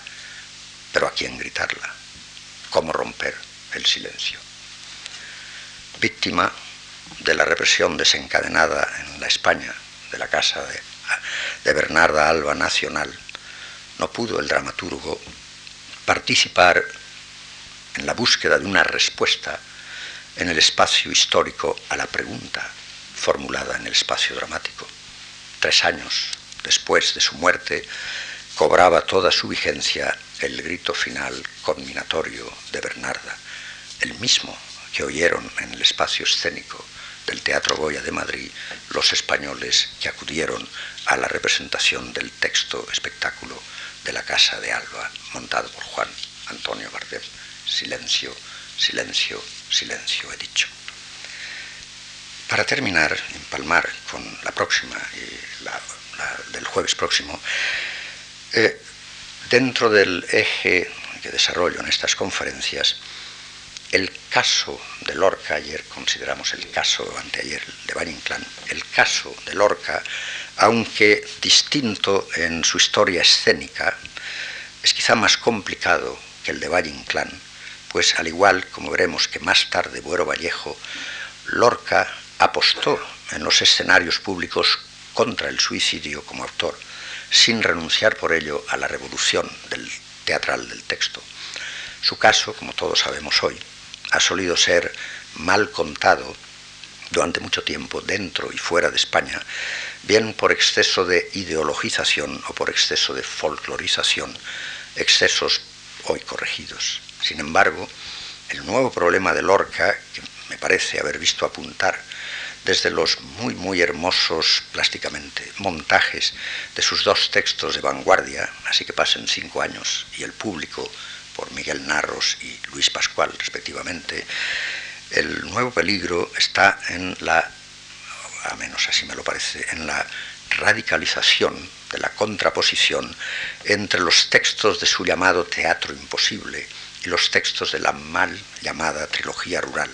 A: pero ¿a quién gritarla? ¿Cómo romper el silencio? Víctima de la represión desencadenada en la España de la casa de, de Bernarda Alba Nacional, no pudo el dramaturgo participar en la búsqueda de una respuesta en el espacio histórico a la pregunta formulada en el espacio dramático. Tres años después de su muerte, cobraba toda su vigencia el grito final conminatorio de Bernarda, el mismo que oyeron en el espacio escénico del Teatro Goya de Madrid los españoles que acudieron a la representación del texto espectáculo de la Casa de Alba, montado por Juan Antonio Bardem. Silencio, silencio, silencio, he dicho. Para terminar, empalmar con la próxima y la, del jueves próximo, eh, dentro del eje que desarrollo en estas conferencias, el caso de Lorca, ayer consideramos el caso, anteayer, de Valle el caso de Lorca, aunque distinto en su historia escénica, es quizá más complicado que el de Valle Inclán, pues al igual como veremos que más tarde Buero Vallejo, Lorca apostó en los escenarios públicos contra el suicidio como autor, sin renunciar por ello a la revolución del teatral del texto. Su caso, como todos sabemos hoy, ha solido ser mal contado durante mucho tiempo dentro y fuera de España, bien por exceso de ideologización o por exceso de folclorización, excesos hoy corregidos. Sin embargo, el nuevo problema de Lorca, que me parece haber visto apuntar desde los muy, muy hermosos plásticamente montajes de sus dos textos de vanguardia, así que pasen cinco años, y el público, por Miguel Narros y Luis Pascual respectivamente, el nuevo peligro está en la, a menos así me lo parece, en la radicalización de la contraposición entre los textos de su llamado teatro imposible y los textos de la mal llamada trilogía rural,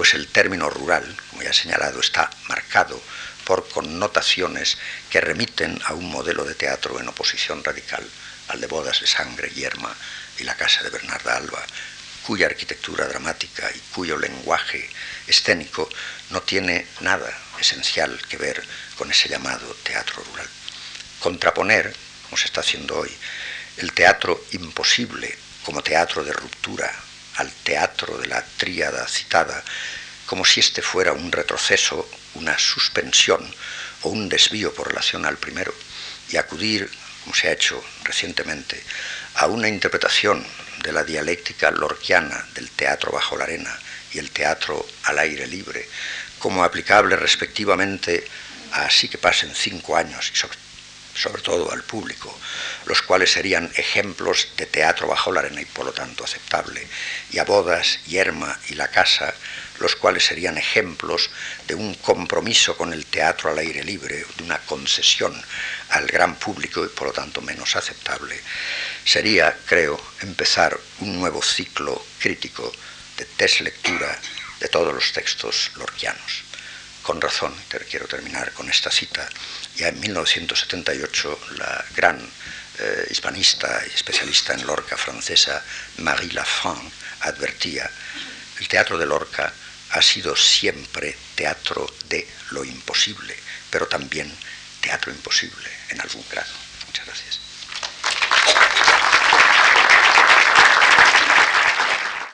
A: pues el término rural, como ya he señalado, está marcado por connotaciones que remiten a un modelo de teatro en oposición radical al de bodas de sangre, yerma y la casa de Bernarda Alba, cuya arquitectura dramática y cuyo lenguaje escénico no tiene nada esencial que ver con ese llamado teatro rural. Contraponer, como se está haciendo hoy, el teatro imposible como teatro de ruptura al teatro de la tríada citada, como si este fuera un retroceso, una suspensión o un desvío por relación al primero, y acudir, como se ha hecho recientemente, a una interpretación de la dialéctica lorquiana del teatro bajo la arena y el teatro al aire libre, como aplicable respectivamente a así que pasen cinco años y sobre, sobre todo al público, los cuales serían ejemplos de teatro bajo la arena y por lo tanto aceptable, y a bodas, yerma y la casa, los cuales serían ejemplos de un compromiso con el teatro al aire libre, de una concesión al gran público y por lo tanto menos aceptable, sería, creo, empezar un nuevo ciclo crítico de deslectura de todos los textos lorquianos. Con razón, quiero terminar con esta cita, ya en 1978 la gran eh, hispanista y especialista en Lorca francesa Marie Lafont advertía, el teatro de Lorca ha sido siempre teatro de lo imposible, pero también teatro imposible en algún grado.